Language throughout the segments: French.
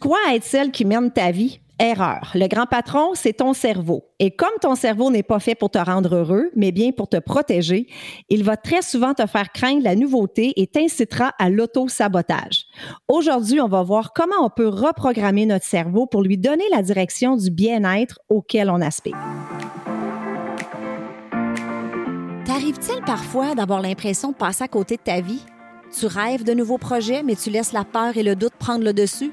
crois être celle qui mène ta vie? Erreur. Le grand patron, c'est ton cerveau. Et comme ton cerveau n'est pas fait pour te rendre heureux, mais bien pour te protéger, il va très souvent te faire craindre la nouveauté et t'incitera à l'auto-sabotage. Aujourd'hui, on va voir comment on peut reprogrammer notre cerveau pour lui donner la direction du bien-être auquel on aspire. T'arrive-t-il parfois d'avoir l'impression de passer à côté de ta vie? Tu rêves de nouveaux projets, mais tu laisses la peur et le doute prendre le dessus?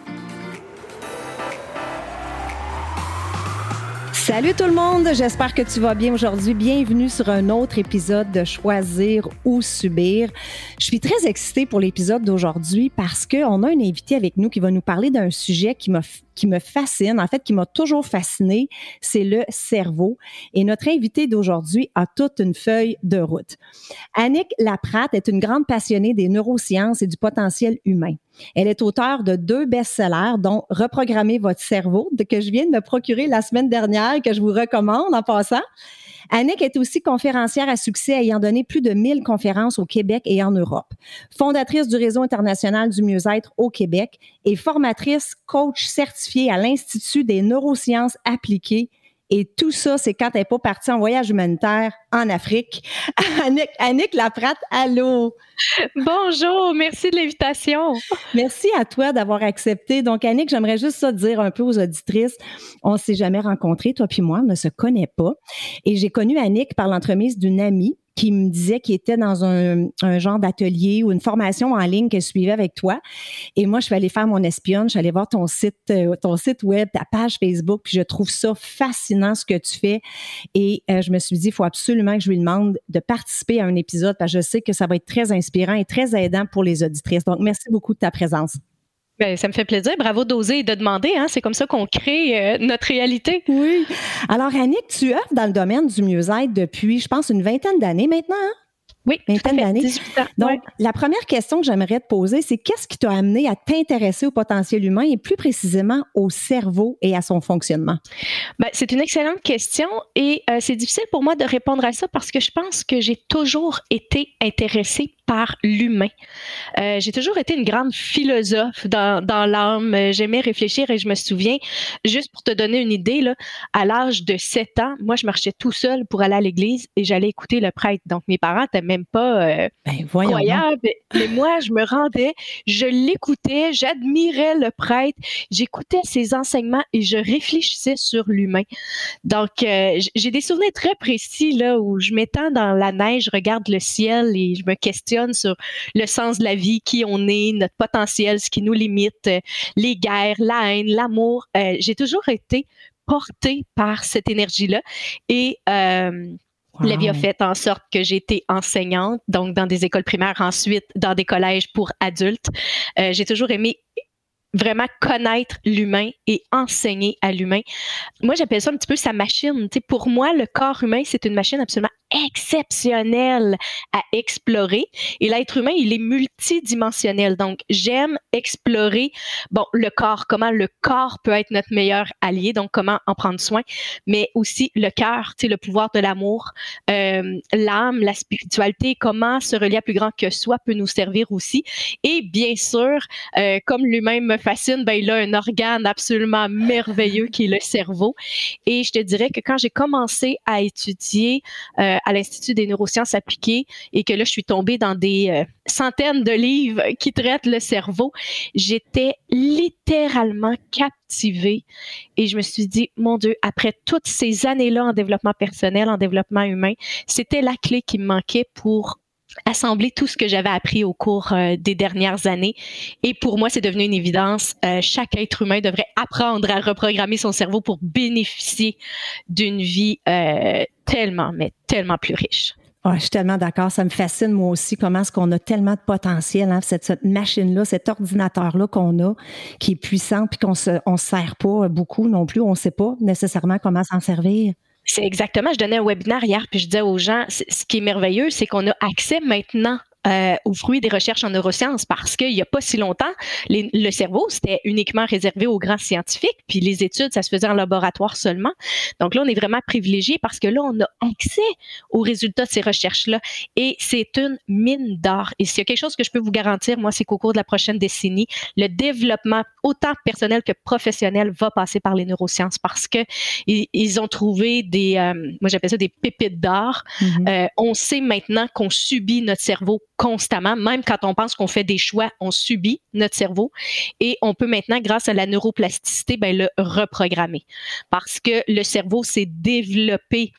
Salut tout le monde, j'espère que tu vas bien aujourd'hui. Bienvenue sur un autre épisode de Choisir ou Subir. Je suis très excitée pour l'épisode d'aujourd'hui parce qu'on a un invité avec nous qui va nous parler d'un sujet qui qui me fascine, en fait, qui m'a toujours fasciné, c'est le cerveau. Et notre invité d'aujourd'hui a toute une feuille de route. Annick Laprate est une grande passionnée des neurosciences et du potentiel humain. Elle est auteure de deux best-sellers, dont Reprogrammer votre cerveau, que je viens de me procurer la semaine dernière, que je vous recommande en passant. Annick est aussi conférencière à succès ayant donné plus de 1000 conférences au Québec et en Europe. Fondatrice du Réseau international du mieux-être au Québec et formatrice coach certifiée à l'Institut des neurosciences appliquées et tout ça, c'est quand elle n'est pas partie en voyage humanitaire en Afrique. Annick, Annick Laprate, allô? Bonjour, merci de l'invitation. Merci à toi d'avoir accepté. Donc, Annick, j'aimerais juste ça dire un peu aux auditrices. On ne s'est jamais rencontrés, toi puis moi, on ne se connaît pas. Et j'ai connu Annick par l'entremise d'une amie qui me disait qu'il était dans un, genre d'atelier ou une formation en ligne qu'elle suivait avec toi. Et moi, je suis allée faire mon espionne, je suis allée voir ton site, euh, ton site web, ta page Facebook, puis je trouve ça fascinant ce que tu fais. Et euh, je me suis dit, il faut absolument que je lui demande de participer à un épisode parce que je sais que ça va être très inspirant et très aidant pour les auditrices. Donc, merci beaucoup de ta présence. Ben, ça me fait plaisir. Bravo d'oser et de demander. Hein? C'est comme ça qu'on crée euh, notre réalité. Oui. Alors, Annick, tu œuvres dans le domaine du mieux-être depuis, je pense, une vingtaine d'années maintenant. Hein? Oui, vingtaine d'années. Donc, la première question que j'aimerais te poser, c'est qu'est-ce qui t'a amené à t'intéresser au potentiel humain et plus précisément au cerveau et à son fonctionnement? Ben, c'est une excellente question et euh, c'est difficile pour moi de répondre à ça parce que je pense que j'ai toujours été intéressée par l'humain. Euh, j'ai toujours été une grande philosophe dans, dans l'âme. J'aimais réfléchir et je me souviens, juste pour te donner une idée, là, à l'âge de 7 ans, moi, je marchais tout seul pour aller à l'église et j'allais écouter le prêtre. Donc, mes parents n'étaient même pas euh, ben. Mais moi, je me rendais, je l'écoutais, j'admirais le prêtre, j'écoutais ses enseignements et je réfléchissais sur l'humain. Donc, euh, j'ai des souvenirs très précis là où je m'étends dans la neige, je regarde le ciel et je me questionne sur le sens de la vie, qui on est, notre potentiel, ce qui nous limite, euh, les guerres, la haine, l'amour. Euh, j'ai toujours été portée par cette énergie-là et euh, La vie a fait en sorte que j'ai été enseignante, donc dans des écoles primaires, ensuite dans des collèges pour adultes. j'ai toujours aimé vraiment connaître l'humain et enseigner à l'humain. Moi, j'appelle ça un petit peu sa machine. pour moi, le corps humain, c'est une machine absolument exceptionnelle à explorer. Et l'être humain, il est multidimensionnel. Donc, j'aime explorer, bon, le corps, comment le corps peut être notre meilleur allié, donc comment en prendre soin, mais aussi le cœur, tu sais, le pouvoir de l'amour, euh, l'âme, la spiritualité, comment se relier à plus grand que soi peut nous servir aussi. Et bien sûr, euh, comme lui-même me fascine, ben, il a un organe absolument merveilleux qui est le cerveau. Et je te dirais que quand j'ai commencé à étudier euh, à l'Institut des neurosciences appliquées et que là, je suis tombée dans des euh, centaines de livres qui traitent le cerveau, j'étais littéralement captivée et je me suis dit, mon Dieu, après toutes ces années-là en développement personnel, en développement humain, c'était la clé qui me manquait pour assembler tout ce que j'avais appris au cours euh, des dernières années. Et pour moi, c'est devenu une évidence. Euh, chaque être humain devrait apprendre à reprogrammer son cerveau pour bénéficier d'une vie euh, tellement, mais tellement plus riche. je suis tellement d'accord. Ça me fascine, moi aussi, comment est-ce qu'on a tellement de potentiel, hein, cette, machine-là, cet ordinateur-là qu'on a, qui est puissant, puis qu'on se, on se sert pas beaucoup non plus. On ne sait pas nécessairement comment s'en servir. C'est exactement, je donnais un webinaire hier, puis je disais aux gens, ce qui est merveilleux, c'est qu'on a accès maintenant euh, au fruit des recherches en neurosciences parce qu'il n'y a pas si longtemps, le cerveau, c'était uniquement réservé aux grands scientifiques, puis les études, ça se faisait en laboratoire seulement. Donc là, on est vraiment privilégié parce que là, on a accès aux résultats de ces recherches-là et c'est une mine d'or. Et s'il y a quelque chose que je peux vous garantir, moi, c'est qu'au cours de la prochaine décennie, le développement, autant personnel que professionnel, va passer par les neurosciences parce que ils, ont trouvé des, euh, moi j'appelle ça des pépites d'or. Mm-hmm. Euh, on sait maintenant qu'on subit notre cerveau constamment, même quand on pense qu'on fait des choix, on subit notre cerveau et on peut maintenant, grâce à la neuroplasticité, ben, le reprogrammer parce que le cerveau s'est développé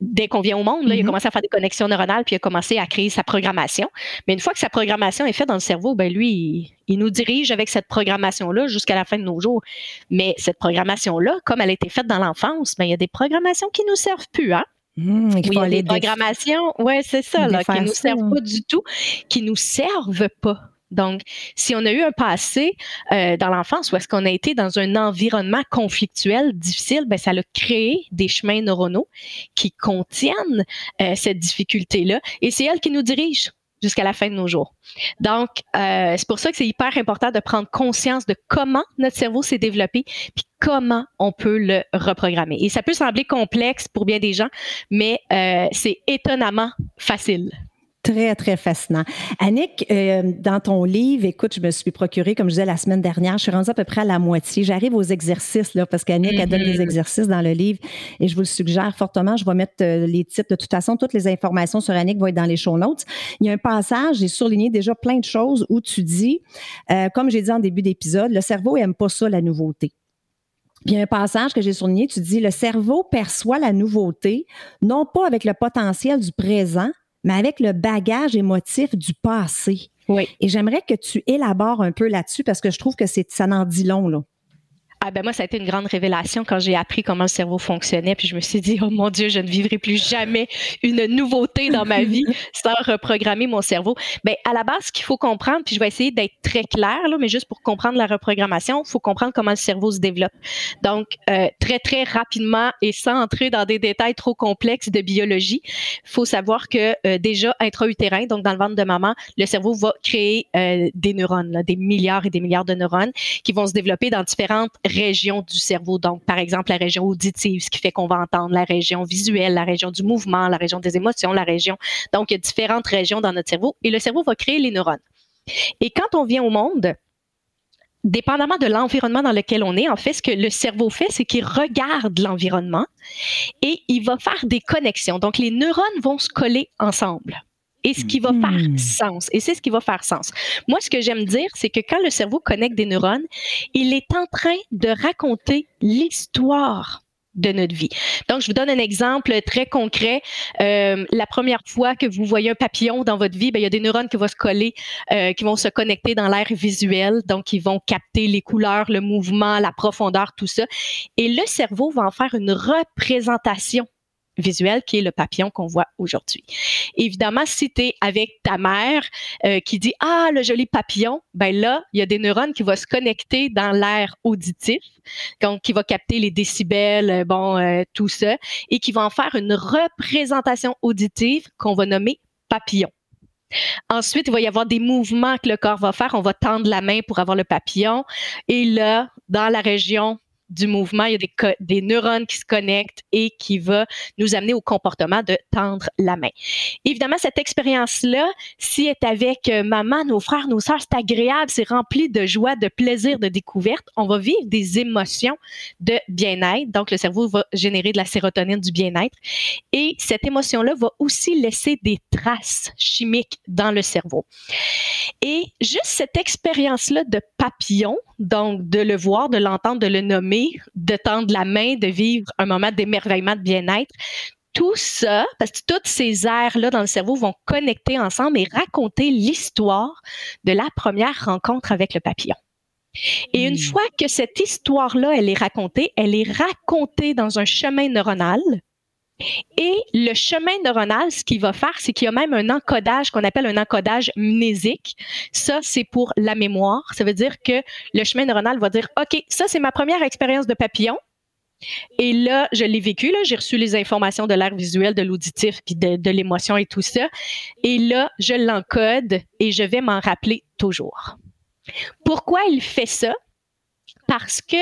dès qu'on vient au monde, il a mm-hmm. commencé à faire des connexions neuronales, puis il a commencé à créer sa programmation. Mais une fois que sa programmation est faite dans le cerveau, ben lui, il, nous dirige avec cette programmation-là jusqu'à la fin de nos jours. Mais cette programmation-là, comme elle a été faite dans l'enfance, ben, il y a des programmations qui ne nous servent plus. Hein? Mmh, oui, il y a des programmations, ouais, c'est ça, là, qui nous servent pas du tout, qui nous servent pas. Donc, si on a eu un passé euh, dans l'enfance où est-ce qu'on a été dans un environnement conflictuel, difficile, ben ça a créé des chemins neuronaux qui contiennent euh, cette difficulté-là, et c'est elle qui nous dirige jusqu'à la fin de nos jours. Donc, euh, c'est pour ça que c'est hyper important de prendre conscience de comment notre cerveau s'est développé, puis comment on peut le reprogrammer. Et ça peut sembler complexe pour bien des gens, mais euh, c'est étonnamment facile. Très, très fascinant. Annick, euh, dans ton livre, écoute, je me suis procuré, comme je disais la semaine dernière, je suis rendue à peu près à la moitié. J'arrive aux exercices, là, parce qu'Annick, a donné des mm-hmm. exercices dans le livre et je vous le suggère fortement. Je vais mettre euh, les titres. De toute façon, toutes les informations sur Annick vont être dans les show notes. Il y a un passage, j'ai surligné déjà plein de choses où tu dis, euh, comme j'ai dit en début d'épisode, le cerveau aime pas ça, la nouveauté. Puis il y a un passage que j'ai souligné, tu dis, le cerveau perçoit la nouveauté, non pas avec le potentiel du présent, mais avec le bagage émotif du passé. Oui. Et j'aimerais que tu élabores un peu là-dessus parce que je trouve que c'est ça n'en dit long là. Ah ben moi, ça a été une grande révélation quand j'ai appris comment le cerveau fonctionnait. Puis je me suis dit, oh mon Dieu, je ne vivrai plus jamais une nouveauté dans ma vie sans reprogrammer mon cerveau. Ben à la base, ce qu'il faut comprendre, puis je vais essayer d'être très clair là, mais juste pour comprendre la reprogrammation, il faut comprendre comment le cerveau se développe. Donc euh, très très rapidement et sans entrer dans des détails trop complexes de biologie, il faut savoir que euh, déjà intra-utérin, donc dans le ventre de maman, le cerveau va créer euh, des neurones, là, des milliards et des milliards de neurones qui vont se développer dans différentes régions du cerveau. Donc, par exemple, la région auditive, ce qui fait qu'on va entendre, la région visuelle, la région du mouvement, la région des émotions, la région. Donc, il y a différentes régions dans notre cerveau et le cerveau va créer les neurones. Et quand on vient au monde, dépendamment de l'environnement dans lequel on est, en fait, ce que le cerveau fait, c'est qu'il regarde l'environnement et il va faire des connexions. Donc, les neurones vont se coller ensemble et ce qui va faire hmm. sens. Et c'est ce qui va faire sens. Moi, ce que j'aime dire, c'est que quand le cerveau connecte des neurones, il est en train de raconter l'histoire de notre vie. Donc, je vous donne un exemple très concret. Euh, la première fois que vous voyez un papillon dans votre vie, ben, il y a des neurones qui vont se coller, euh, qui vont se connecter dans l'air visuel. Donc, ils vont capter les couleurs, le mouvement, la profondeur, tout ça. Et le cerveau va en faire une représentation visuel qui est le papillon qu'on voit aujourd'hui. Évidemment, si tu es avec ta mère euh, qui dit ah le joli papillon, ben là, il y a des neurones qui vont se connecter dans l'air auditif, donc qui va capter les décibels, euh, bon euh, tout ça et qui va en faire une représentation auditive qu'on va nommer papillon. Ensuite, il va y avoir des mouvements que le corps va faire. On va tendre la main pour avoir le papillon. Et là, dans la région du mouvement, il y a des, neurones qui se connectent et qui va nous amener au comportement de tendre la main. Évidemment, cette expérience-là, si est avec euh, maman, nos frères, nos sœurs, c'est agréable, c'est rempli de joie, de plaisir, de découverte. On va vivre des émotions de bien-être. Donc, le cerveau va générer de la sérotonine du bien-être. Et cette émotion-là va aussi laisser des traces chimiques dans le cerveau. Et juste cette expérience-là de papillon, donc de le voir, de l'entendre, de le nommer, de tendre la main, de vivre un moment d'émerveillement, de bien-être, tout ça, parce que toutes ces aires-là dans le cerveau vont connecter ensemble et raconter l'histoire de la première rencontre avec le papillon. Et une fois que cette histoire-là, elle est racontée, elle est racontée dans un chemin neuronal. Et le chemin neuronal, ce qu'il va faire, c'est qu'il y a même un encodage qu'on appelle un encodage mnésique. Ça, c'est pour la mémoire. Ça veut dire que le chemin neuronal va dire, OK, ça, c'est ma première expérience de papillon. Et là, je l'ai vécu, j'ai reçu les informations de l'air visuel, de l'auditif, puis de l'émotion et tout ça. Et là, je l'encode et je vais m'en rappeler toujours. Pourquoi il fait ça? Parce que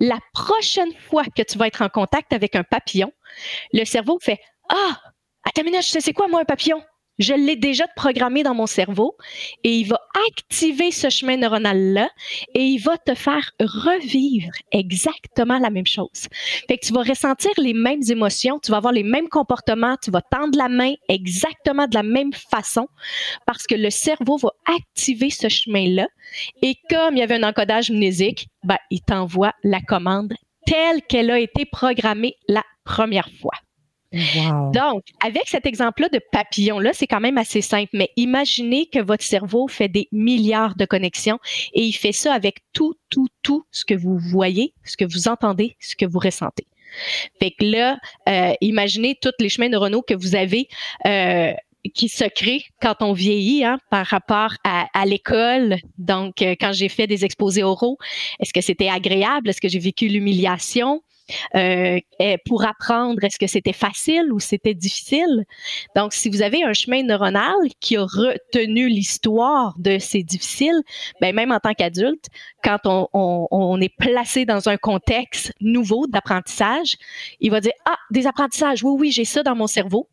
la prochaine fois que tu vas être en contact avec un papillon, le cerveau fait Ah, attends une minute, je sais quoi moi un papillon? Je l'ai déjà programmé dans mon cerveau et il va activer ce chemin neuronal-là et il va te faire revivre exactement la même chose. Fait que tu vas ressentir les mêmes émotions, tu vas avoir les mêmes comportements, tu vas tendre la main exactement de la même façon parce que le cerveau va activer ce chemin-là et comme il y avait un encodage mnésique, ben, il t'envoie la commande telle qu'elle a été programmée la première fois. Donc, avec cet exemple-là de papillon-là, c'est quand même assez simple, mais imaginez que votre cerveau fait des milliards de connexions et il fait ça avec tout, tout, tout ce que vous voyez, ce que vous entendez, ce que vous ressentez. Fait que là, euh, imaginez tous les chemins neuronaux que vous avez euh, qui se créent quand on vieillit hein, par rapport à, à l'école. Donc, euh, quand j'ai fait des exposés oraux, est-ce que c'était agréable? Est-ce que j'ai vécu l'humiliation? Euh, pour apprendre, est-ce que c'était facile ou c'était difficile? Donc, si vous avez un chemin neuronal qui a retenu l'histoire de c'est difficile, ben même en tant qu'adulte, quand on, est placé dans un contexte nouveau d'apprentissage, il va dire, ah, des apprentissages, oui, oui, j'ai ça dans mon cerveau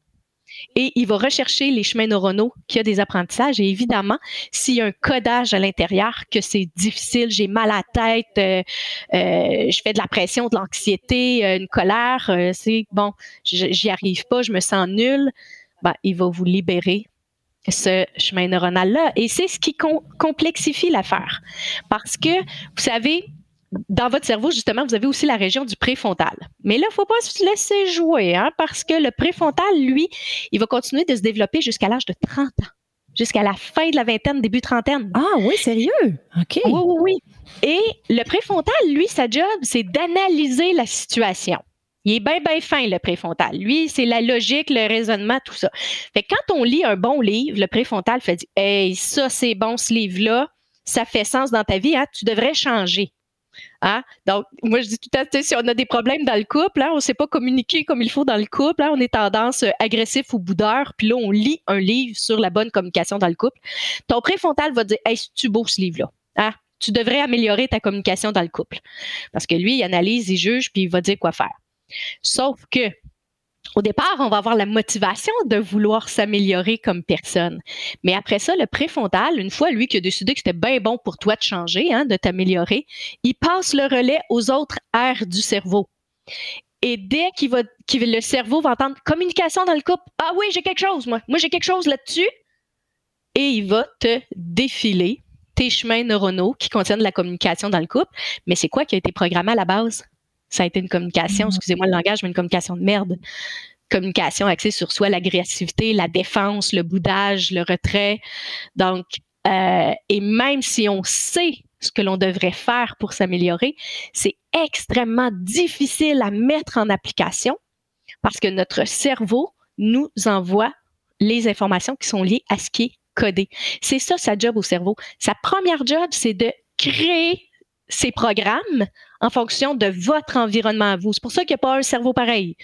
et il va rechercher les chemins neuronaux qui a des apprentissages. Et évidemment, s'il y a un codage à l'intérieur, que c'est difficile, j'ai mal à la tête, euh, euh, je fais de la pression, de l'anxiété, euh, une colère, c'est bon, j'y arrive pas, je me sens nul, ben, il va vous libérer ce chemin neuronal-là. Et c'est ce qui complexifie l'affaire. Parce que, vous savez, dans votre cerveau, justement, vous avez aussi la région du préfrontal. Mais là, il ne faut pas se laisser jouer, hein, parce que le préfrontal, lui, il va continuer de se développer jusqu'à l'âge de 30 ans, jusqu'à la fin de la vingtaine, début trentaine. Ah oui, sérieux? OK. Oui, oui, oui. Et le préfrontal, lui, sa job, c'est d'analyser la situation. Il est bien, bien fin, le préfrontal. Lui, c'est la logique, le raisonnement, tout ça. Fait que quand on lit un bon livre, le préfrontal fait dire Hey, ça, c'est bon, ce livre-là, ça fait sens dans ta vie, hein, tu devrais changer. Hein? Donc, moi, je dis tout à fait, si on a des problèmes dans le couple, hein, on ne sait pas communiquer comme il faut dans le couple, hein, on est tendance euh, agressif ou boudeur, puis là, on lit un livre sur la bonne communication dans le couple. Ton préfrontal va dire Hey, tu beau ce livre-là? Tu devrais améliorer ta communication dans le couple. Parce que lui, il analyse, il juge, puis il va dire quoi faire. Sauf que au départ, on va avoir la motivation de vouloir s'améliorer comme personne. Mais après ça, le préfrontal, une fois lui qui a décidé que c'était bien bon pour toi de changer, hein, de t'améliorer, il passe le relais aux autres aires du cerveau. Et dès va, le cerveau va entendre communication dans le couple, ah oui, j'ai quelque chose, moi, moi j'ai quelque chose là-dessus, et il va te défiler tes chemins neuronaux qui contiennent la communication dans le couple. Mais c'est quoi qui a été programmé à la base? Ça a été une communication, mm. excusez-moi le langage, mais une communication de merde. Communication axée sur soi, l'agressivité, la défense, le boudage, le retrait. Donc, euh, et même si on sait ce que l'on devrait faire pour s'améliorer, c'est extrêmement difficile à mettre en application parce que notre cerveau nous envoie les informations qui sont liées à ce qui est codé. C'est ça sa job au cerveau. Sa première job, c'est de créer ces programmes en fonction de votre environnement à vous. C'est pour ça qu'il n'y a pas un cerveau pareil.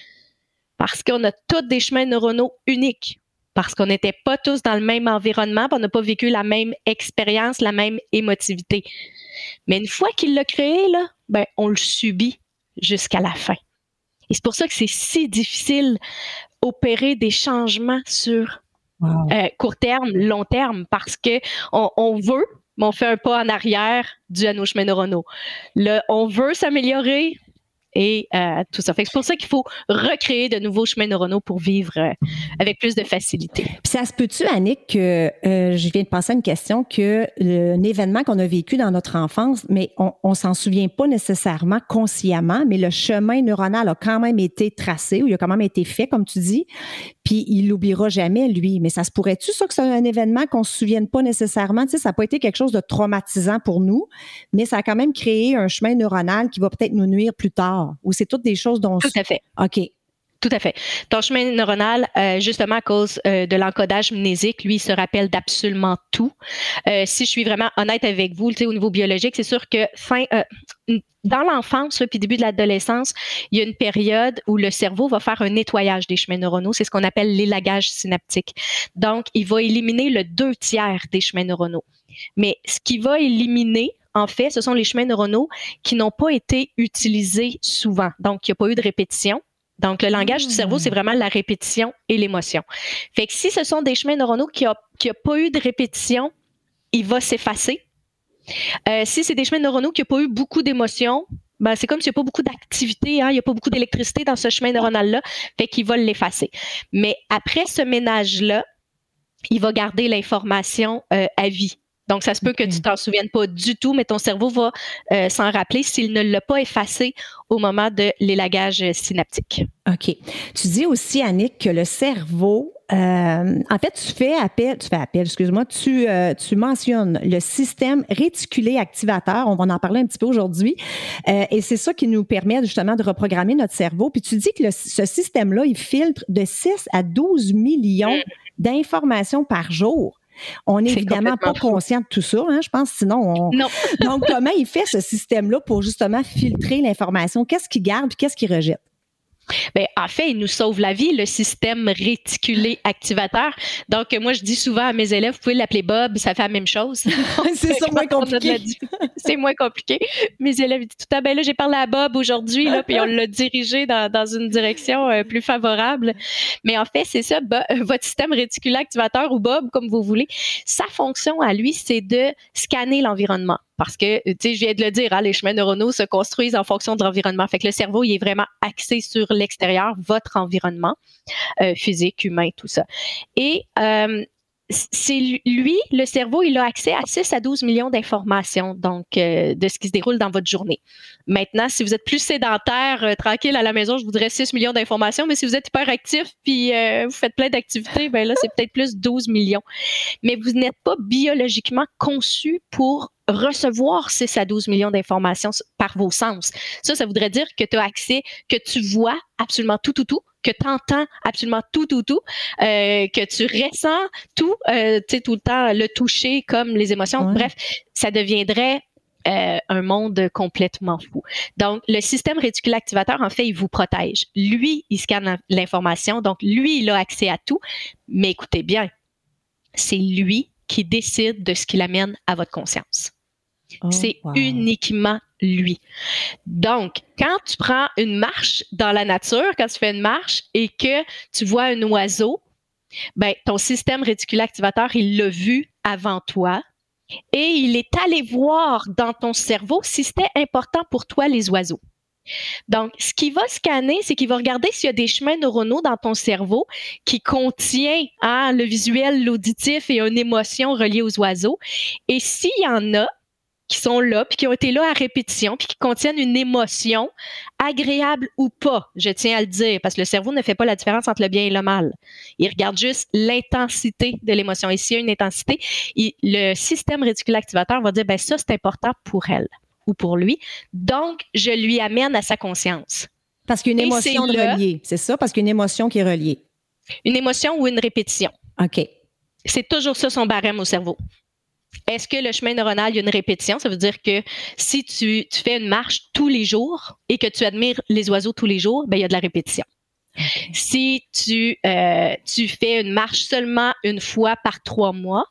Parce qu'on a tous des chemins neuronaux uniques. Parce qu'on n'était pas tous dans le même environnement, on n'a pas vécu la même expérience, la même émotivité. Mais une fois qu'il l'a créé, là, ben, on le subit jusqu'à la fin. Et c'est pour ça que c'est si difficile opérer des changements sur euh, court terme, long terme, parce que on veut, mais on fait un pas en arrière à nos chemins neuronaux. on veut s'améliorer et euh, tout ça. c'est pour ça qu'il faut recréer de nouveaux chemins neuronaux pour vivre euh, avec plus de facilité. Puis ça se peut-tu, Annick, que je viens de penser à une question, que un événement qu'on a vécu dans notre enfance, mais on, on s'en souvient pas nécessairement consciemment, mais le chemin neuronal a quand même été tracé ou il a quand même été fait, comme tu dis, puis il l'oubliera jamais, lui. Mais ça se pourrait-tu, ça, que c'est un événement qu'on se souvienne pas nécessairement? Tu sais, ça n'a pas été quelque chose de traumatisant pour nous, mais ça a quand même créé un chemin neuronal qui va peut-être nous nuire plus tard. Ou c'est toutes des choses dont... Tout à fait. OK. Tout à fait. Ton chemin neuronal, euh, justement à cause euh, de l'encodage mnésique, lui, il se rappelle d'absolument tout. Euh, si je suis vraiment honnête avec vous, au niveau biologique, c'est sûr que fin, dans l'enfance, puis début de l'adolescence, il y a une période où le cerveau va faire un nettoyage des chemins neuronaux. C'est ce qu'on appelle l'élagage synaptique. Donc, il va éliminer le deux tiers des chemins neuronaux. Mais ce qui va éliminer, en fait, ce sont les chemins neuronaux qui n'ont pas été utilisés souvent. Donc, il n'y a pas eu de répétition. Donc, le langage du cerveau, c'est hmm. vraiment la répétition et l'émotion. Fait que si ce sont des chemins neuronaux qui n'ont qui pas eu de répétition, il va s'effacer. Euh, si c'est des chemins neuronaux qui n'ont pas eu beaucoup d'émotions, ben, c'est comme s'il n'y a pas beaucoup d'activité, hein, il n'y a pas beaucoup d'électricité dans ce chemin neuronal-là, fait qu'il va l'effacer. Mais après ce ménage-là, il va garder l'information euh, à vie. Donc, ça se peut que tu t'en souviennes pas du tout, mais ton cerveau va euh, s'en rappeler s'il ne l'a pas effacé au moment de l'élagage synaptique. OK. Tu dis aussi, Annick, que le cerveau, euh, en fait, tu fais appel, tu fais appel, excuse-moi, tu, euh, tu mentionnes le système réticulé activateur. On va en parler un petit peu aujourd'hui. et c'est ça qui nous permet justement de reprogrammer notre cerveau. Puis tu dis que ce système-là, il filtre de 6 à 12 millions mm. d'informations par jour. On n'est évidemment pas conscient de tout ça, hein, je pense, sinon on... Non. Donc, comment il fait ce système-là pour justement filtrer l'information? Qu'est-ce qu'il garde et qu'est-ce qu'il rejette? Bien, en fait, il nous sauve la vie, le système réticulé activateur. Donc, moi, je dis souvent à mes élèves, vous pouvez l'appeler Bob, ça fait la même chose. c'est moins compliqué. c'est moins compliqué. Mes élèves disent tout à ben là, j'ai parlé à Bob aujourd'hui, là, puis on l'a dirigé dans, dans, une direction euh, plus favorable. Mais en fait, c'est ça, votre système réticulé activateur ou Bob, comme vous voulez, sa fonction à lui, c'est de scanner l'environnement. Parce que, tu sais, je viens de le dire, hein, les chemins neuronaux se construisent en fonction de l'environnement. Fait que le cerveau, il est vraiment axé sur l'extérieur, votre environnement euh, physique, humain, tout ça. Et euh, c'est lui, le cerveau, il a accès à 6 à 12 millions d'informations, donc euh, de ce qui se déroule dans votre journée. Maintenant, si vous êtes plus sédentaire, euh, tranquille à la maison, je voudrais 6 millions d'informations, mais si vous êtes hyper actif puis euh, vous faites plein d'activités, ben là, c'est peut-être plus 12 millions. Mais vous n'êtes pas biologiquement conçu pour recevoir 6 à 12 millions d'informations par vos sens. Ça, ça voudrait dire que tu as accès, que tu vois absolument tout, tout, tout, que tu entends absolument tout, tout, tout, euh, que tu ressens tout, euh, tu sais, tout le temps, le toucher comme les émotions. Bref, ça deviendrait euh, un monde complètement fou. Donc, le système réticulé activateur, en fait, il vous protège. Lui, il scanne l'information, donc lui, il a accès à tout. Mais écoutez bien, c'est lui qui décide de ce qu'il amène à votre conscience. Oh, c'est uniquement lui. Donc, quand tu prends une marche dans la nature, quand tu fais une marche et que tu vois un oiseau, ben, ton système réticulé activateur, il l'a vu avant toi et il est allé voir dans ton cerveau si c'était important pour toi les oiseaux. Donc, ce qu'il va scanner, c'est qu'il va regarder s'il y a des chemins neuronaux dans ton cerveau qui contient hein, le visuel, l'auditif et une émotion reliée aux oiseaux. Et s'il y en a, qui sont là, puis qui ont été là à répétition, puis qui contiennent une émotion, agréable ou pas, je tiens à le dire, parce que le cerveau ne fait pas la différence entre le bien et le mal. Il regarde juste l'intensité de l'émotion. Et s'il y a une intensité, le système réticulé activateur va dire, ben ça, c'est important pour elle ou pour lui. Donc, je lui amène à sa conscience. Parce qu'une émotion reliée, c'est ça? Parce qu'une émotion qui est reliée. Une émotion ou une répétition. OK. C'est toujours ça son barème au cerveau. Est-ce que le chemin neuronal, il y a une répétition? Ça veut dire que si tu, fais une marche tous les jours et que tu admires les oiseaux tous les jours, ben, il y a de la répétition. Si tu, euh, tu fais une marche seulement une fois par trois mois,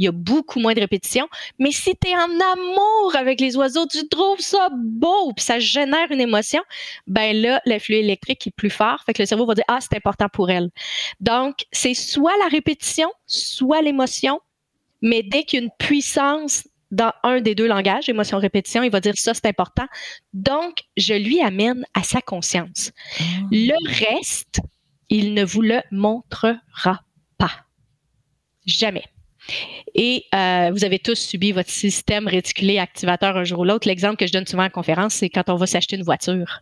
il y a beaucoup moins de répétition. Mais si tu es en amour avec les oiseaux, tu trouves ça beau, puis ça génère une émotion, ben là, l'influx électrique est plus fort. Fait que le cerveau va dire, ah, c'est important pour elle. Donc, c'est soit la répétition, soit l'émotion, mais dès qu'il y a une puissance dans un des deux langages, émotion répétition, il va dire ça c'est important. Donc, je lui amène à sa conscience. Ah. Le reste, il ne vous le montrera pas. Jamais. Et euh, vous avez tous subi votre système réticulé activateur un jour ou l'autre. L'exemple que je donne souvent en conférence, c'est quand on va s'acheter une voiture.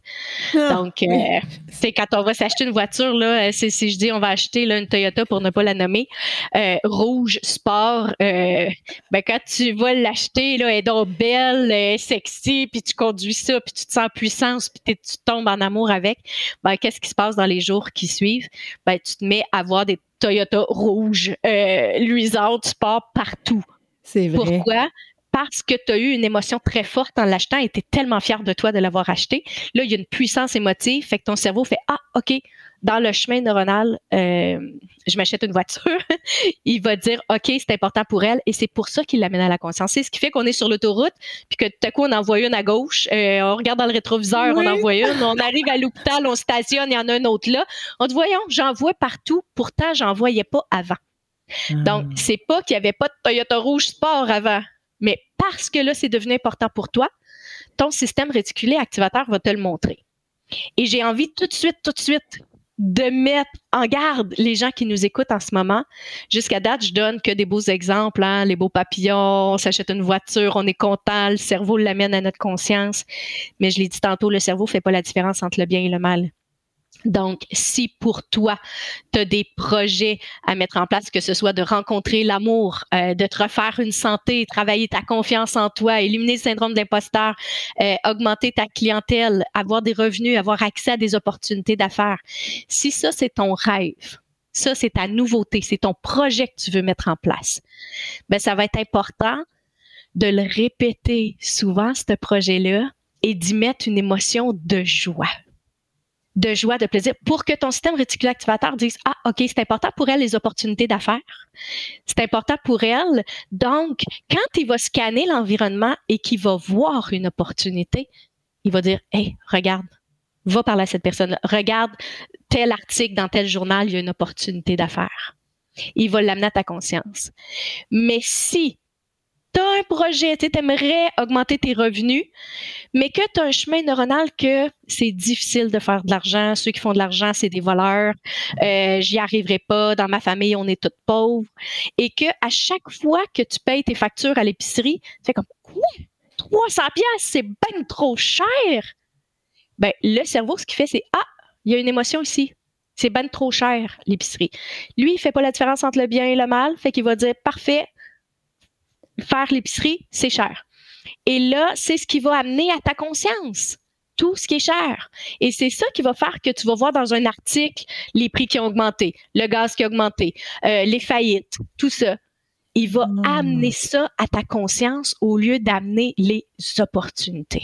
Ah, Donc, euh, c'est quand on va s'acheter une voiture, là, c'est si je dis on va acheter là, une Toyota pour ne pas la nommer, euh, rouge, sport, ben, quand tu vas l'acheter, là, elle est donc belle, sexy, puis tu conduis ça, puis tu te sens puissance, puis tu tombes en amour avec, ben, qu'est-ce qui se passe dans les jours qui suivent? Ben, tu te mets à voir des Toyota rouge, euh, luisante, sport partout. C'est vrai. Pourquoi? Parce que tu as eu une émotion très forte en l'achetant et tu es tellement fier de toi de l'avoir acheté. Là, il y a une puissance émotive, fait que ton cerveau fait Ah, OK, dans le chemin neuronal, euh, je m'achète une voiture, il va dire OK, c'est important pour elle et c'est pour ça qu'il l'amène à la conscience. C'est ce qui fait qu'on est sur l'autoroute, puis que tout à coup, on en voit une à gauche, euh, on regarde dans le rétroviseur, on en voit une, on arrive à l'hôpital, on stationne, il y en a un autre là. On dit Voyons, j'en vois partout, pourtant, j'en voyais pas avant. Donc, ah. c'est pas qu'il n'y avait pas de Toyota Rouge Sport avant, mais parce que là, c'est devenu important pour toi, ton système réticulé activateur va te le montrer. Et j'ai envie tout de suite, tout de suite de mettre en garde les gens qui nous écoutent en ce moment. Jusqu'à date, je donne que des beaux exemples, hein, les beaux papillons, on s'achète une voiture, on est content, le cerveau l'amène à notre conscience. Mais je l'ai dit tantôt, le cerveau fait pas la différence entre le bien et le mal. Donc, si pour toi, tu as des projets à mettre en place, que ce soit de rencontrer l'amour, euh, de te refaire une santé, travailler ta confiance en toi, éliminer le syndrome d'imposteur, euh, augmenter ta clientèle, avoir des revenus, avoir accès à des opportunités d'affaires, si ça, c'est ton rêve, ça, c'est ta nouveauté, c'est ton projet que tu veux mettre en place, ben, ça va être important de le répéter souvent, ce projet-là, et d'y mettre une émotion de joie de joie, de plaisir, pour que ton système réticulaire activateur dise Ah, OK, c'est important pour elle les opportunités d'affaires. C'est important pour elle. Donc, quand il va scanner l'environnement et qu'il va voir une opportunité, il va dire Hey, regarde, va parler à cette personne Regarde tel article dans tel journal, il y a une opportunité d'affaires. Il va l'amener à ta conscience. Mais si tu as un projet, tu aimerais augmenter tes revenus, mais que tu as un chemin neuronal que c'est difficile de faire de l'argent. Ceux qui font de l'argent, c'est des voleurs. Euh, J'y arriverai pas. Dans ma famille, on est toutes pauvres. Et que à chaque fois que tu payes tes factures à l'épicerie, tu fais comme quoi? 300 pièces, c'est bien trop cher. Ben le cerveau, ce qu'il fait, c'est ah, il y a une émotion ici. C'est bien trop cher l'épicerie. Lui, il fait pas la différence entre le bien et le mal, fait qu'il va dire parfait, faire l'épicerie, c'est cher. Et là, c'est ce qui va amener à ta conscience tout ce qui est cher. Et c'est ça qui va faire que tu vas voir dans un article les prix qui ont augmenté, le gaz qui a augmenté, euh, les faillites, tout ça. Il va amener ça à ta conscience au lieu d'amener les opportunités.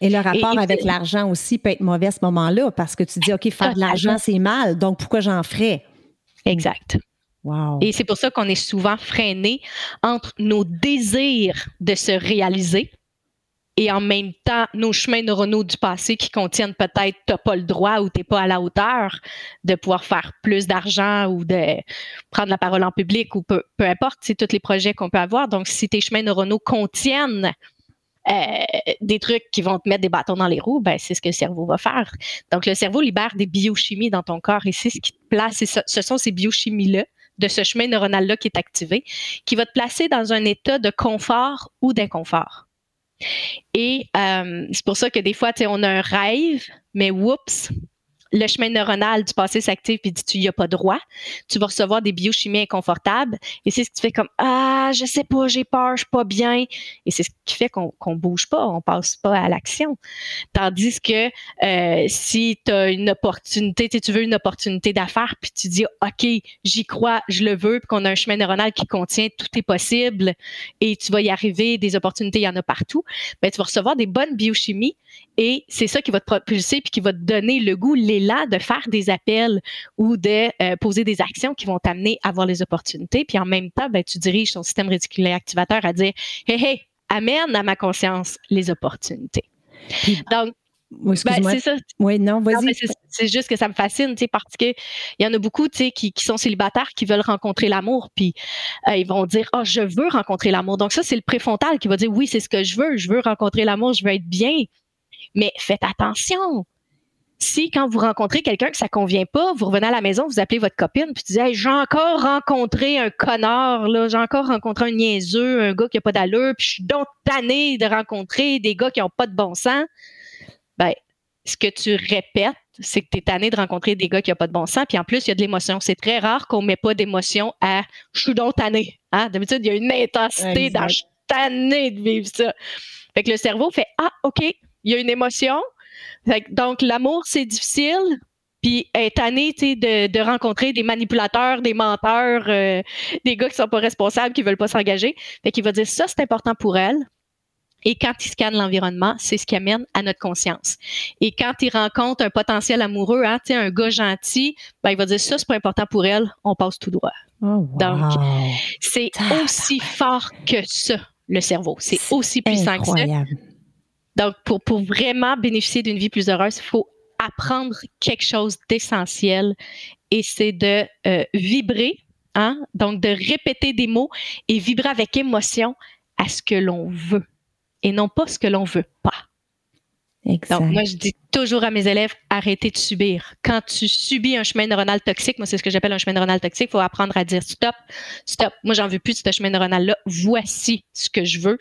Et le rapport avec l'argent aussi peut être mauvais à ce moment-là parce que tu dis, OK, faire de l'argent, c'est mal, donc pourquoi j'en ferais? Exact. Et c'est pour ça qu'on est souvent freiné entre nos désirs de se réaliser et en même temps nos chemins neuronaux du passé qui contiennent peut-être t'as pas le droit ou t'es pas à la hauteur de pouvoir faire plus d'argent ou de prendre la parole en public ou peu, peu importe, c'est tous les projets qu'on peut avoir. Donc, si tes chemins neuronaux contiennent euh, des trucs qui vont te mettre des bâtons dans les roues, ben, c'est ce que le cerveau va faire. Donc, le cerveau libère des biochimies dans ton corps et c'est ce qui te place. ce sont ces biochimies-là de ce chemin neuronal-là qui est activé, qui va te placer dans un état de confort ou d'inconfort. Et euh, c'est pour ça que des fois, on a un rêve, mais oups, le chemin neuronal du passé s'active puis dit tu n'y as pas droit, tu vas recevoir des biochimies inconfortables. Et c'est ce qui fait comme ah je sais pas j'ai peur je suis pas bien. Et c'est ce qui fait qu'on qu'on bouge pas on passe pas à l'action. Tandis que euh, si tu as une opportunité tu veux une opportunité d'affaires puis tu dis ok j'y crois je le veux puis qu'on a un chemin neuronal qui contient tout est possible et tu vas y arriver des opportunités il y en a partout ben tu vas recevoir des bonnes biochimies et c'est ça qui va te propulser puis qui va te donner le goût, l'élan de faire des appels ou de euh, poser des actions qui vont t'amener à avoir les opportunités. Puis en même temps, ben, tu diriges ton système réticulaire activateur à dire Hey, hey, amène à ma conscience les opportunités. Donc, Oui, ben, c'est ça. Oui, non, vas-y. C'est juste que ça me fascine, parce qu'il y en a beaucoup, qui, qui sont célibataires, qui veulent rencontrer l'amour, puis euh, ils vont dire, oh, je veux rencontrer l'amour. Donc ça, c'est le préfrontal qui va dire, oui, c'est ce que je veux, je veux rencontrer l'amour, je veux être bien. Mais faites attention. Si quand vous rencontrez quelqu'un que ça convient pas, vous revenez à la maison, vous appelez votre copine, puis tu dis, j'ai encore rencontré un connard, là, j'ai encore rencontré un niaiseux, un gars qui a pas d'allure, puis je suis donc tannée de rencontrer des gars qui ont pas de bon sens ben, ce que tu répètes, c'est que tu es tanné de rencontrer des gars qui n'ont pas de bon sens. Puis en plus, il y a de l'émotion. C'est très rare qu'on ne met pas d'émotion à je suis donc tanné. Hein? D'habitude, il y a une intensité dans je suis tanné de vivre ça. Fait que le cerveau fait Ah, OK, il y a une émotion. Donc, l'amour, c'est difficile. Puis est tanné de, de rencontrer des manipulateurs, des menteurs, euh, des gars qui sont pas responsables, qui veulent pas s'engager. Fait qu'il va dire ça, c'est important pour elle. Et quand il scanne l'environnement, c'est ce qui amène à notre conscience. Et quand il rencontre un potentiel amoureux, hein, un gars gentil, ben, il va dire ça, c'est pas important pour elle, on passe tout droit. Oh, Donc, c'est aussi fort que ça, le cerveau. C'est aussi puissant que ça. Donc, pour, pour vraiment bénéficier d'une vie plus heureuse, il faut apprendre quelque chose d'essentiel et c'est de euh, vibrer, hein? donc de répéter des mots et vibrer avec émotion à ce que l'on veut et non pas ce que l'on veut pas. Donc, moi, je dis toujours à mes élèves, arrêtez de subir. Quand tu subis un chemin neuronal toxique, moi, c'est ce que j'appelle un chemin neuronal toxique, il faut apprendre à dire stop, stop. Moi, j'en veux plus de ce chemin neuronal-là. Voici ce que je veux.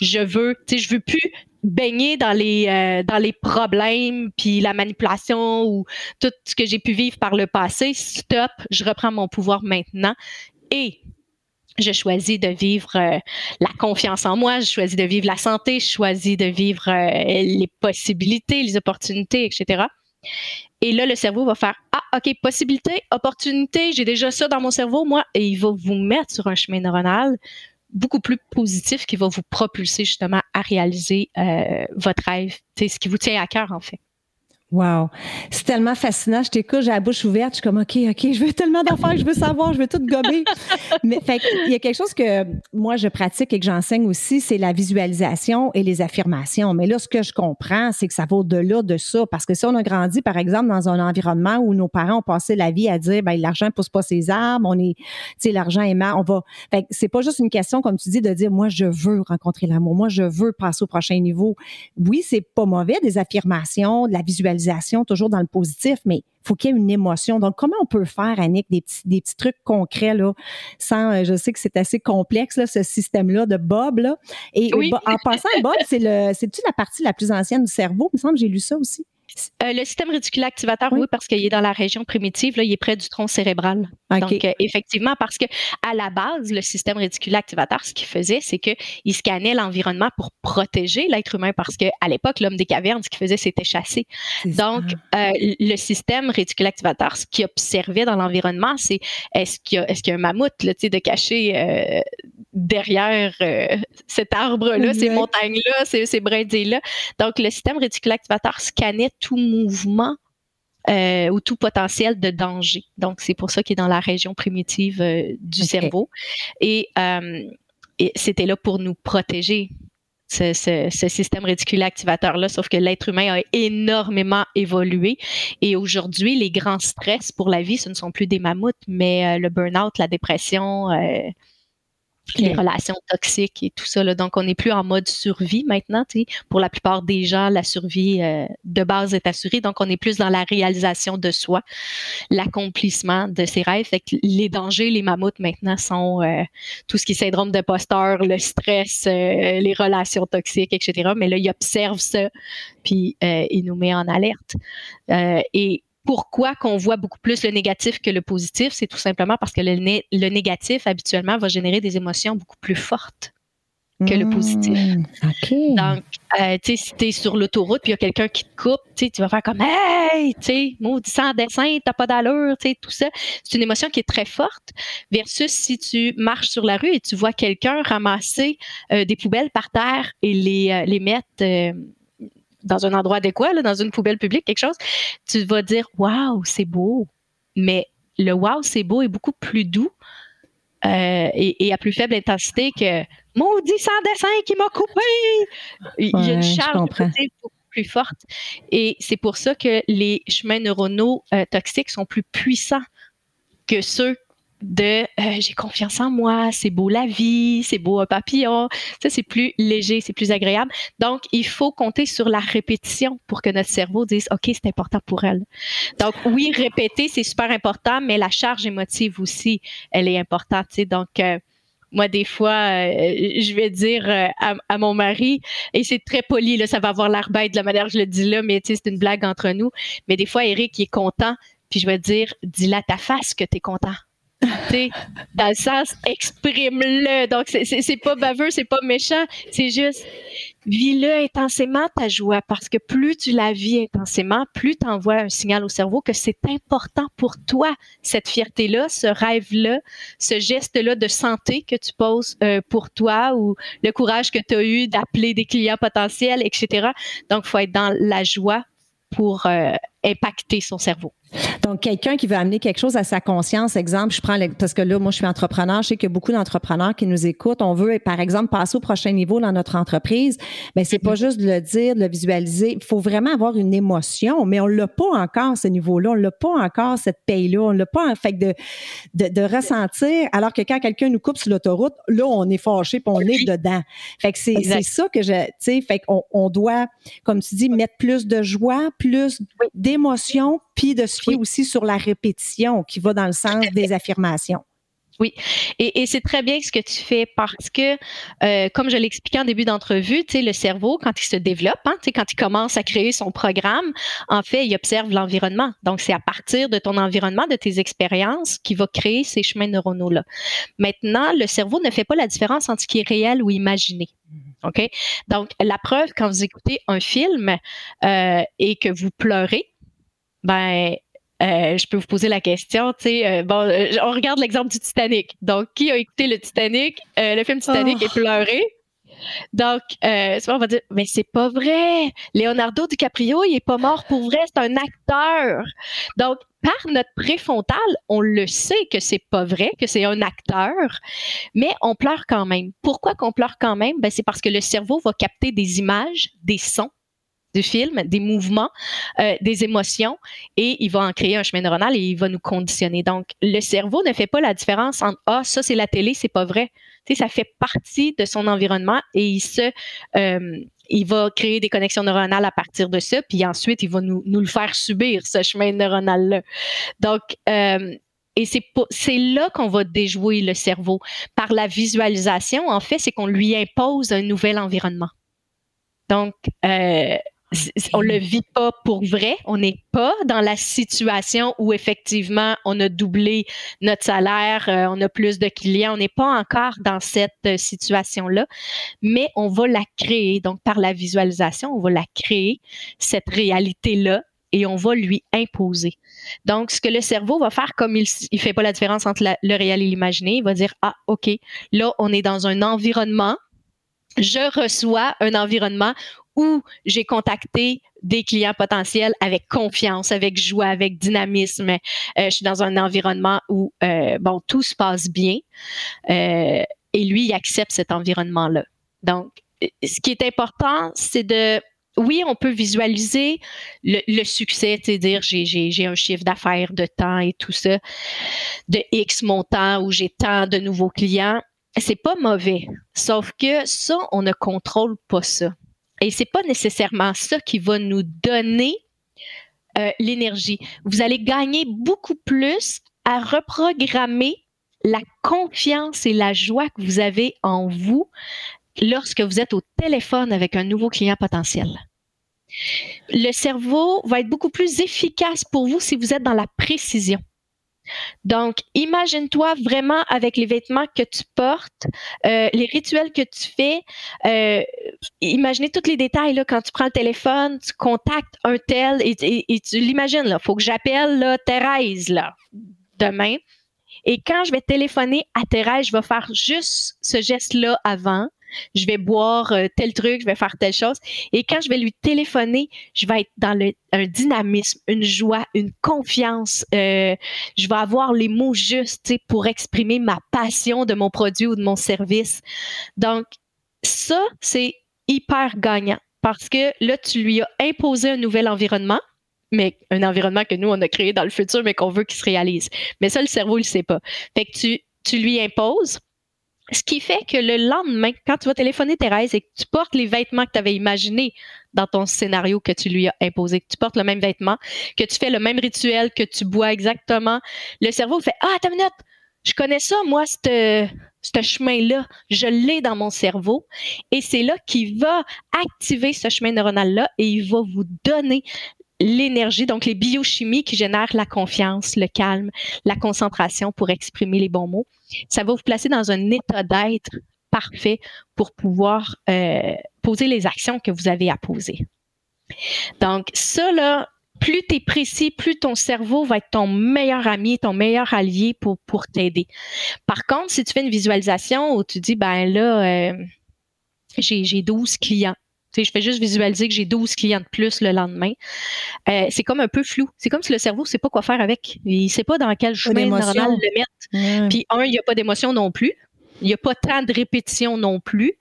Je veux, tu sais, je veux plus baigner dans les euh, dans les problèmes puis la manipulation ou tout ce que j'ai pu vivre par le passé. Stop, je reprends mon pouvoir maintenant et je choisis de vivre euh, la confiance en moi, je choisis de vivre la santé, je choisis de vivre euh, les possibilités, les opportunités, etc. Et là, le cerveau va faire Ah, OK, possibilité, opportunité, j'ai déjà ça dans mon cerveau, moi, et il va vous mettre sur un chemin neuronal beaucoup plus positif qui va vous propulser justement à réaliser euh, votre rêve, c'est ce qui vous tient à cœur, en fait. Wow. C'est tellement fascinant. Je t'écoute, j'ai la bouche ouverte. Je suis comme, OK, OK, je veux tellement d'affaires, je veux savoir, je veux tout gommer. Mais fait il y a quelque chose que moi, je pratique et que j'enseigne aussi, c'est la visualisation et les affirmations. Mais là, ce que je comprends, c'est que ça va au-delà de ça. Parce que si on a grandi, par exemple, dans un environnement où nos parents ont passé la vie à dire, ben, l'argent pousse pas ses arbres, on est, tu sais, l'argent est mal, on va. Fait c'est pas juste une question, comme tu dis, de dire, moi, je veux rencontrer l'amour. Moi, je veux passer au prochain niveau. Oui, c'est pas mauvais, des affirmations, de la visualisation toujours dans le positif, mais il faut qu'il y ait une émotion. Donc, comment on peut faire, Annick, des petits, des petits trucs concrets, là, sans, euh, je sais que c'est assez complexe, là, ce système-là de Bob, là. Et en passant, Bob, c'est le, c'est-tu la partie la plus ancienne du cerveau? Il me semble que j'ai lu ça aussi. Euh, le système réticulaire activateur, oui, parce qu'il est dans la région primitive, là, il est près du tronc cérébral. Donc, euh, effectivement, parce que à la base, le système réticulaire activateur, ce qu'il faisait, c'est qu'il scannait l'environnement pour protéger l'être humain, parce qu'à l'époque, l'homme des cavernes, ce qu'il faisait, c'était chasser. Donc, euh, le système réticulaire activateur, ce qu'il observait dans l'environnement, c'est est-ce qu'il y, est y, a un mammouth là, de caché derrière cet arbre-là, ces montagnes-là, ces, ces brindilles-là. Donc, le système réticulaire activateur scannait tout mouvement euh, ou tout potentiel de danger. Donc, c'est pour ça qu'il est dans la région primitive euh, du cerveau. Euh, et, c'était là pour nous protéger. Ce, système réticulaire activateur-là, sauf que l'être humain a énormément évolué. Et aujourd'hui, les grands stress pour la vie, ce ne sont plus des mammouths, mais le burn-out, la dépression, les relations toxiques et tout ça. Là. Donc, on n'est plus en mode survie maintenant. Pour la plupart des gens, la survie euh, de base est assurée. Donc, on est plus dans la réalisation de soi, l'accomplissement de ses rêves. Fait que les dangers, les mammouths maintenant sont euh, tout ce qui est syndrome de posteur, le stress, euh, les relations toxiques, etc. Mais là, il observe ça, puis il nous met en alerte. et pourquoi qu'on voit beaucoup plus le négatif que le positif, c'est tout simplement parce que le, négatif, habituellement, va générer des émotions beaucoup plus fortes que le positif. Mmh, Donc, euh, tu sais, si tu es sur l'autoroute puis il y a quelqu'un qui te coupe, tu vas faire comme Hey, tu sais, maudit sans dessin, t'as pas d'allure, tu sais, tout ça. C'est une émotion qui est très forte versus si tu marches sur la rue et tu vois quelqu'un ramasser euh, des poubelles par terre et les, euh, les mettre dans un endroit adéquat, là, dans une poubelle publique, quelque chose, tu vas dire Waouh, c'est beau. Mais le Waouh, c'est beau est beaucoup plus doux euh, et, à plus faible intensité que Maudit sans dessin qui m'a coupé. Il y a une charge plus forte. Et c'est pour ça que les chemins neuronaux euh, toxiques sont plus puissants que ceux de euh, j'ai confiance en moi, c'est beau la vie, c'est beau un papillon. Ça, c'est plus léger, c'est plus agréable. Donc, il faut compter sur la répétition pour que notre cerveau dise OK, c'est important pour elle. Donc, oui, répéter, c'est super important, mais la charge émotive aussi, elle est importante. Donc, euh, moi, des fois, euh, je vais dire à, mon mari, et c'est très poli, là, ça va avoir l'air bête de la manière que je le dis là, mais c'est une blague entre nous. Mais des fois, Eric, il est content, puis je vais dire, dis-le à ta face que tu es content dans le sens, exprime-le. Donc, c'est pas baveux, c'est pas méchant, c'est juste, vis-le intensément ta joie, parce que plus tu la vis intensément, plus tu envoies un signal au cerveau que c'est important pour toi, cette fierté-là, ce rêve-là, ce geste-là de santé que tu poses euh, pour toi ou le courage que tu as eu d'appeler des clients potentiels, etc. Donc, il faut être dans la joie pour euh, impacter son cerveau. Donc, quelqu'un qui veut amener quelque chose à sa conscience, exemple, je prends parce que là, moi, je suis entrepreneur, je sais qu'il y a beaucoup d'entrepreneurs qui nous écoutent. On veut, par exemple, passer au prochain niveau dans notre entreprise. Mais c'est pas mm-hmm. juste de le dire, de le visualiser. Il faut vraiment avoir une émotion, mais on l'a pas encore, ce niveau-là. On l'a pas encore, cette paye-là. On l'a pas, en fait, de, de, ressentir. Alors que quand quelqu'un nous coupe sur l'autoroute, là, on est fâché puis on est dedans. Fait que c'est ça que je, tu sais, fait qu'on on doit, comme tu dis, mettre plus de joie, plus d'émotion, puis de se fier aussi sur la répétition qui va dans le sens des affirmations. Oui, et, c'est très bien ce que tu fais parce que, euh, comme je l'expliquais en début d'entrevue, tu sais, le cerveau, quand il se développe, hein, tu sais, quand il commence à créer son programme, en fait, il observe l'environnement. Donc, c'est à partir de ton environnement, de tes expériences, qu'il va créer ces chemins neuronaux-là. Maintenant, le cerveau ne fait pas la différence entre ce qui est réel ou imaginé. OK? Donc, la preuve, quand vous écoutez un film euh, et que vous pleurez, ben, euh, je peux vous poser la question, tu sais, euh, bon, euh, on regarde l'exemple du Titanic. Donc, qui a écouté le Titanic, le film Titanic et oh. pleuré? Donc, on va dire, mais c'est pas vrai. Leonardo DiCaprio, il est pas mort pour vrai, c'est un acteur. Donc, par notre préfrontal, on le sait que c'est pas vrai, que c'est un acteur, mais on pleure quand même. Pourquoi qu'on pleure quand même? Ben, c'est parce que le cerveau va capter des images, des sons, du film, des mouvements, euh, des émotions, et il va en créer un chemin neuronal et il va nous conditionner. Donc, le cerveau ne fait pas la différence entre ah ça c'est la télé, c'est pas vrai. Tu sais, ça fait partie de son environnement et il se euh, il va créer des connexions neuronales à partir de ça, puis ensuite il va nous, nous le faire subir ce chemin neuronal là. Donc euh, et c'est, là qu'on va déjouer le cerveau. Par la visualisation, en fait, c'est qu'on lui impose un nouvel environnement. Donc, on le vit pas pour vrai. On n'est pas dans la situation où effectivement on a doublé notre salaire, euh, on a plus de clients. On n'est pas encore dans cette euh, situation-là, mais on va la créer. Donc par la visualisation, on va la créer cette réalité-là et on va lui imposer. Donc, ce que le cerveau va faire, comme il ne fait pas la différence entre le réel et l'imaginé, il va dire, ah, OK, là, on est dans un environnement je reçois un environnement où j'ai contacté des clients potentiels avec confiance, avec joie, avec dynamisme. Euh, je suis dans un environnement où euh, bon tout se passe bien euh, et lui il accepte cet environnement-là. Donc, ce qui est important, c'est de oui, on peut visualiser le, succès, c'est-à-dire j'ai un chiffre d'affaires de temps et tout ça, de X montant où j'ai tant de nouveaux clients. C'est pas mauvais. Sauf que ça, on ne contrôle pas ça. Et c'est pas nécessairement ça qui va nous donner euh, l'énergie. Vous allez gagner beaucoup plus à reprogrammer la confiance et la joie que vous avez en vous lorsque vous êtes au téléphone avec un nouveau client potentiel. Le cerveau va être beaucoup plus efficace pour vous si vous êtes dans la précision. Donc, imagine-toi vraiment avec les vêtements que tu portes, euh, les rituels que tu fais. Euh, imaginez tous les détails là, quand tu prends le téléphone, tu contactes un tel et, tu l'imagines. Il faut que j'appelle Thérèse là, demain. Et quand je vais téléphoner à Thérèse, je vais faire juste ce geste-là avant je vais boire euh, tel truc, je vais faire telle chose. Et quand je vais lui téléphoner, je vais être dans un dynamisme, une joie, une confiance. Euh, je vais avoir les mots justes pour exprimer ma passion de mon produit ou de mon service. Donc, ça, c'est hyper gagnant parce que là, tu lui as imposé un nouvel environnement, mais un environnement que nous, on a créé dans le futur, mais qu'on veut qu'il se réalise. Mais ça, le cerveau, il ne sait pas. Fait que tu lui imposes, ce qui fait que le lendemain, quand tu vas téléphoner Thérèse et que tu portes les vêtements que tu avais imaginés dans ton scénario que tu lui as imposé, que tu portes le même vêtement, que tu fais le même rituel, que tu bois exactement, le cerveau fait Ah, attends une minute, je connais ça, moi, ce chemin-là, je l'ai dans mon cerveau. Et c'est là qu'il va activer ce chemin neuronal-là et il va vous donner l'énergie, donc les biochimies qui génèrent la confiance, le calme, la concentration pour exprimer les bons mots. Ça va vous placer dans un état d'être parfait pour pouvoir euh, poser les actions que vous avez à poser. Donc, ça, là, plus tu es précis, plus ton cerveau va être ton meilleur ami, ton meilleur allié pour, pour t'aider. Par contre, si tu fais une visualisation où tu dis, ben là, euh, j'ai 12 clients, je fais juste visualiser que j'ai 12 clients de plus le lendemain. Euh, c'est comme un peu flou. C'est comme si le cerveau ne sait pas quoi faire avec. Il ne sait pas dans quel chemin neuronal le mettre. Puis un, il n'y a pas d'émotion non plus. Il n'y a pas tant de répétition non plus.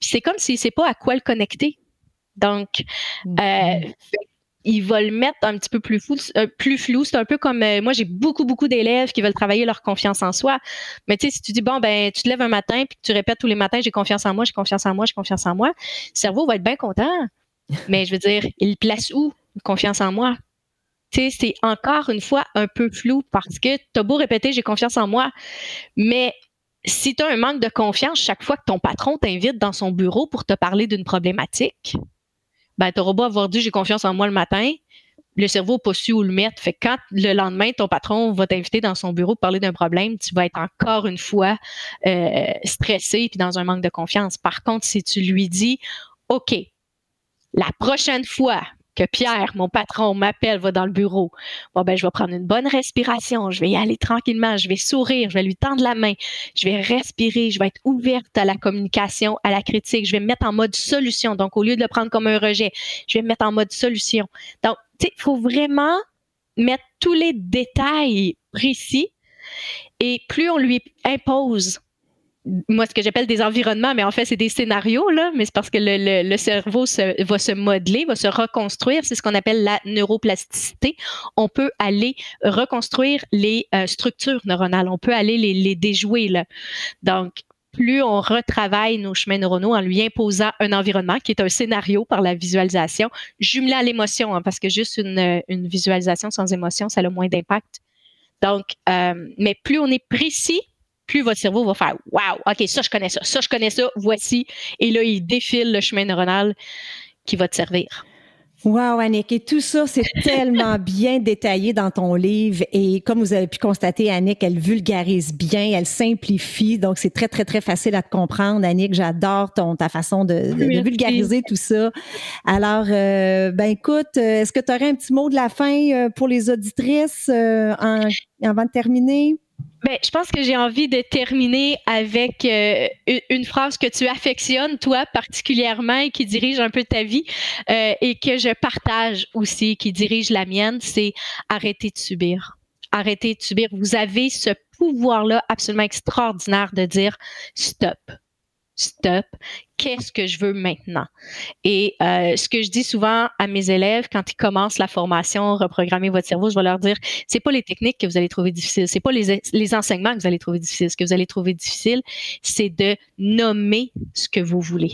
Puis c'est comme s'il ne sait pas à quoi le connecter. Donc, euh, il va le mettre un petit peu plus flou. Euh, plus flou. C'est un peu comme euh, moi, j'ai beaucoup, beaucoup d'élèves qui veulent travailler leur confiance en soi. Mais tu sais, si tu dis bon, ben, tu te lèves un matin puis tu répètes tous les matins, j'ai confiance en moi, j'ai confiance en moi, j'ai confiance en moi, le cerveau va être bien content. Mais je veux dire, il place où confiance en moi? Tu sais, c'est encore une fois un peu flou parce que tu as beau répéter j'ai confiance en moi, mais si tu as un manque de confiance chaque fois que ton patron t'invite dans son bureau pour te parler d'une problématique, ben, tu beau avoir dit j'ai confiance en moi le matin, le cerveau n'a pas su où le mettre. Fait que quand le lendemain, ton patron va t'inviter dans son bureau pour parler d'un problème, tu vas être encore une fois euh, stressé puis dans un manque de confiance. Par contre, si tu lui dis OK, la prochaine fois que Pierre, mon patron, m'appelle, va dans le bureau, bon, ben, je vais prendre une bonne respiration, je vais y aller tranquillement, je vais sourire, je vais lui tendre la main, je vais respirer, je vais être ouverte à la communication, à la critique, je vais me mettre en mode solution. Donc, au lieu de le prendre comme un rejet, je vais me mettre en mode solution. Donc, tu sais, il faut vraiment mettre tous les détails précis et plus on lui impose moi, ce que j'appelle des environnements, mais en fait, c'est des scénarios, là, mais c'est parce que le, cerveau va se modeler, va se reconstruire. C'est ce qu'on appelle la neuroplasticité. On peut aller reconstruire les euh, structures neuronales. On peut aller les, déjouer, là. Donc, plus on retravaille nos chemins neuronaux en lui imposant un environnement qui est un scénario par la visualisation, jumelé à l'émotion, hein, parce que juste une, une, visualisation sans émotion, ça a moins d'impact. Donc, euh, mais plus on est précis, plus votre cerveau va faire Wow, OK, ça, je connais ça, ça, je connais ça, voici. Et là, il défile le chemin neuronal qui va te servir. Wow, Annick. Et tout ça, c'est tellement bien détaillé dans ton livre. Et comme vous avez pu constater, Annick, elle vulgarise bien, elle simplifie. Donc, c'est très, très, très facile à te comprendre, Annick. J'adore ton, ta façon de, vulgariser tout ça. Alors, euh, ben écoute, euh, est-ce que tu aurais un petit mot de la fin euh, pour les auditrices en, avant de terminer? Ben, je pense que j'ai envie de terminer avec euh, une phrase que tu affectionnes, toi particulièrement, et qui dirige un peu ta vie, euh, et que je partage aussi, qui dirige la mienne, c'est arrêter de subir. Arrêter de subir. Vous avez ce pouvoir-là absolument extraordinaire de dire stop stop, qu'est-ce que je veux maintenant? Et euh, ce que je dis souvent à mes élèves quand ils commencent la formation, reprogrammer votre cerveau, je vais leur dire, c'est pas les techniques que vous allez trouver difficiles, c'est pas les, les enseignements que vous allez trouver difficiles. Ce que vous allez trouver difficile, c'est de nommer ce que vous voulez.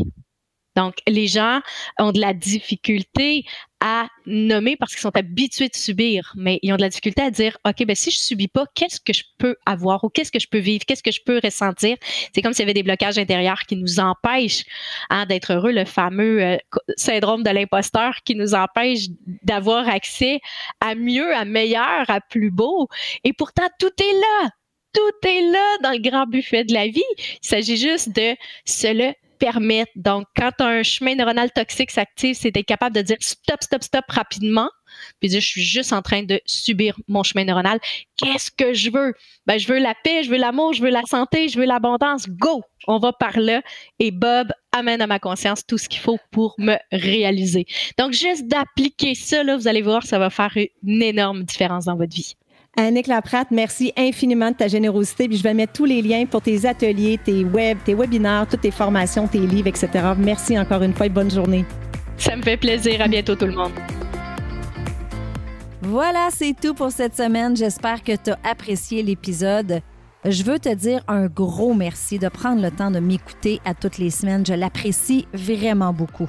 Donc, les gens ont de la difficulté à nommer parce qu'ils sont habitués de subir, mais ils ont de la difficulté à dire, OK, ben si je subis pas, qu'est-ce que je peux avoir ou qu'est-ce que je peux vivre, qu'est-ce que je peux ressentir? C'est comme s'il y avait des blocages intérieurs qui nous empêchent hein, d'être heureux, le fameux euh, syndrome de l'imposteur qui nous empêche d'avoir accès à mieux, à meilleur, à plus beau. Et pourtant, tout est là tout est là dans le grand buffet de la vie. Il s'agit juste de se le permettre. Donc, quand un chemin neuronal toxique s'active, c'est d'être capable de dire stop, stop, stop rapidement. Puis dire, je suis juste en train de subir mon chemin neuronal. Qu'est-ce que je veux? Ben, je veux la paix, je veux l'amour, je veux la santé, je veux l'abondance. Go! On va par là. Et Bob amène à ma conscience tout ce qu'il faut pour me réaliser. Donc, juste d'appliquer ça, là, vous allez voir, ça va faire une énorme différence dans votre vie. Annick Laprate, merci infiniment de ta générosité. Puis je vais mettre tous les liens pour tes ateliers, tes web, tes webinaires, toutes tes formations, tes livres, etc. Merci encore une fois et bonne journée. Ça me fait plaisir. À bientôt tout le monde. Voilà, c'est tout pour cette semaine. J'espère que tu as apprécié l'épisode. Je veux te dire un gros merci de prendre le temps de m'écouter à toutes les semaines. Je l'apprécie vraiment beaucoup.